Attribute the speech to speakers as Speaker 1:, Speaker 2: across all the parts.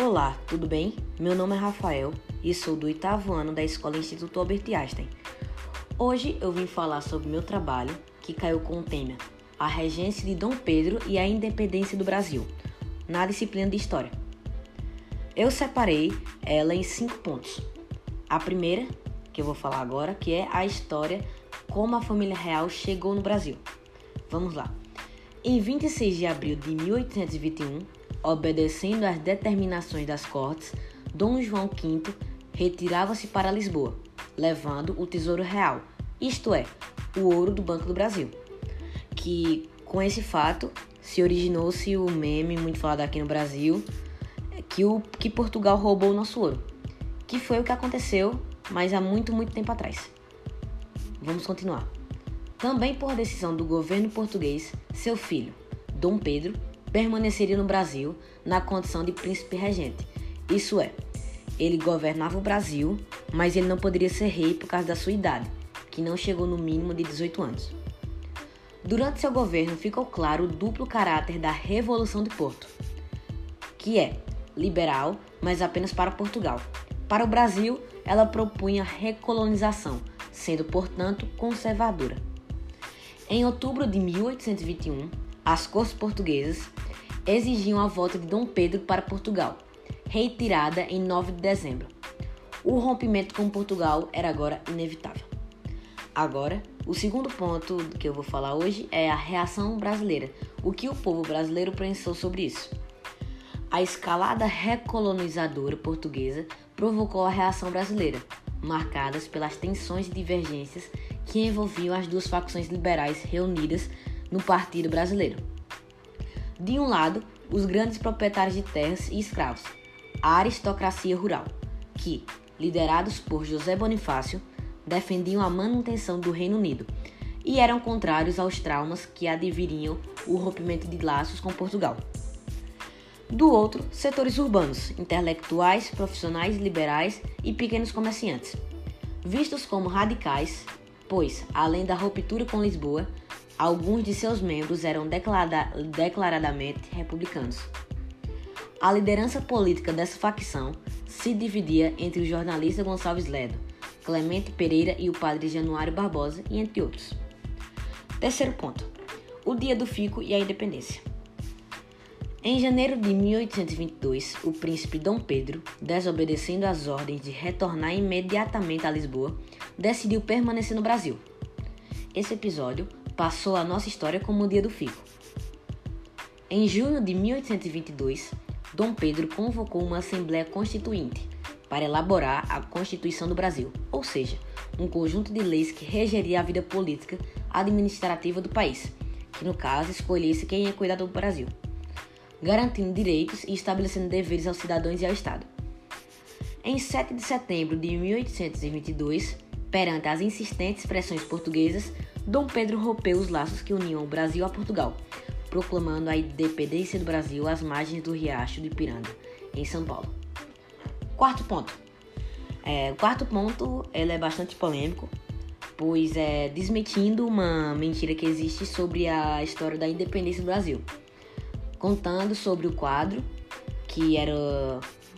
Speaker 1: Olá, tudo bem? Meu nome é Rafael e sou do oitavo ano da Escola Instituto Albert Einstein. Hoje eu vim falar sobre meu trabalho, que caiu com o tema A Regência de Dom Pedro e a Independência do Brasil, na disciplina de História. Eu separei ela em cinco pontos. A primeira, que eu vou falar agora, que é a história como a família real chegou no Brasil. Vamos lá. Em 26 de abril de 1821, obedecendo às determinações das cortes, Dom João V retirava-se para Lisboa, levando o tesouro real, isto é, o ouro do Banco do Brasil. Que com esse fato se originou-se o meme muito falado aqui no Brasil, que, o, que Portugal roubou o nosso ouro, que foi o que aconteceu, mas há muito, muito tempo atrás. Vamos continuar. Também por decisão do governo português, seu filho, Dom Pedro, permaneceria no Brasil na condição de príncipe regente. Isso é, ele governava o Brasil, mas ele não poderia ser rei por causa da sua idade, que não chegou no mínimo de 18 anos. Durante seu governo ficou claro o duplo caráter da Revolução de Porto, que é liberal, mas apenas para Portugal. Para o Brasil, ela propunha recolonização, sendo, portanto, conservadora. Em outubro de 1821, as cortes portuguesas exigiam a volta de Dom Pedro para Portugal, retirada em 9 de dezembro. O rompimento com Portugal era agora inevitável. Agora, o segundo ponto que eu vou falar hoje é a reação brasileira. O que o povo brasileiro pensou sobre isso? A escalada recolonizadora portuguesa provocou a reação brasileira, marcadas pelas tensões e divergências que envolviam as duas facções liberais reunidas no Partido Brasileiro. De um lado, os grandes proprietários de terras e escravos, a aristocracia rural, que, liderados por José Bonifácio, defendiam a manutenção do Reino Unido e eram contrários aos traumas que adviriam o rompimento de laços com Portugal. Do outro, setores urbanos, intelectuais, profissionais, liberais e pequenos comerciantes, vistos como radicais, pois, além da ruptura com Lisboa, alguns de seus membros eram declarada, declaradamente republicanos. A liderança política dessa facção se dividia entre o jornalista Gonçalves Ledo, Clemente Pereira e o padre Januário Barbosa, e entre outros. Terceiro ponto: o Dia do Fico e a Independência. Em janeiro de 1822, o príncipe Dom Pedro, desobedecendo às ordens de retornar imediatamente a Lisboa, decidiu permanecer no Brasil. Esse episódio passou a nossa história como o Dia do Fico. Em junho de 1822, Dom Pedro convocou uma Assembleia Constituinte para elaborar a Constituição do Brasil, ou seja, um conjunto de leis que regeria a vida política administrativa do país, que no caso escolhesse quem ia cuidar do Brasil garantindo direitos e estabelecendo deveres aos cidadãos e ao Estado. Em 7 de setembro de 1822, perante as insistentes pressões portuguesas, Dom Pedro rompeu os laços que uniam o Brasil a Portugal, proclamando a independência do Brasil às margens do Riacho do Ipiranga, em São Paulo. Quarto ponto. É, o quarto ponto ele é bastante polêmico, pois é desmentindo uma mentira que existe sobre a história da independência do Brasil contando sobre o quadro que era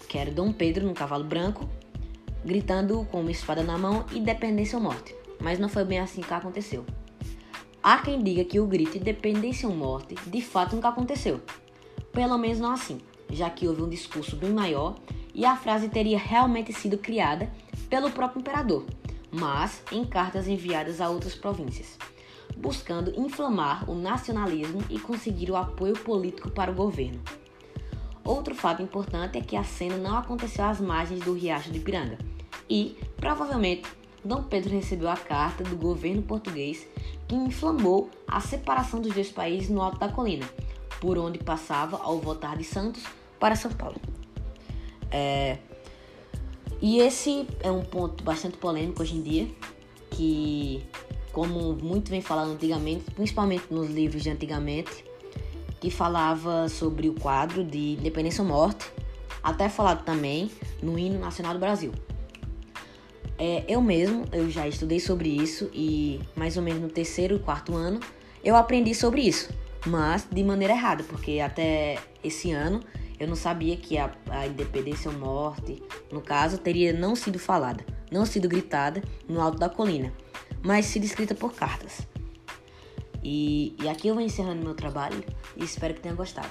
Speaker 1: que era Dom Pedro no cavalo branco, gritando com uma espada na mão independência ou morte. Mas não foi bem assim que aconteceu. Há quem diga que o grito independência ou morte de fato nunca aconteceu. Pelo menos não assim, já que houve um discurso bem maior e a frase teria realmente sido criada pelo próprio imperador, mas em cartas enviadas a outras províncias buscando inflamar o nacionalismo e conseguir o apoio político para o governo. Outro fato importante é que a cena não aconteceu às margens do Riacho de Ipiranga e, provavelmente, Dom Pedro recebeu a carta do governo português que inflamou a separação dos dois países no alto da colina, por onde passava ao voltar de Santos para São Paulo. É... E esse é um ponto bastante polêmico hoje em dia, que como muito vem falando antigamente, principalmente nos livros de antigamente, que falava sobre o quadro de Independência ou Morte, até falado também no hino nacional do Brasil. É, eu mesmo, eu já estudei sobre isso e mais ou menos no terceiro e quarto ano eu aprendi sobre isso, mas de maneira errada, porque até esse ano Eu não sabia que a, a independência ou morte, no caso, teria não sido falada, não sido gritada no alto da colina, mas sido escrita por cartas. E, e aqui eu vou encerrando meu trabalho e espero que tenha gostado.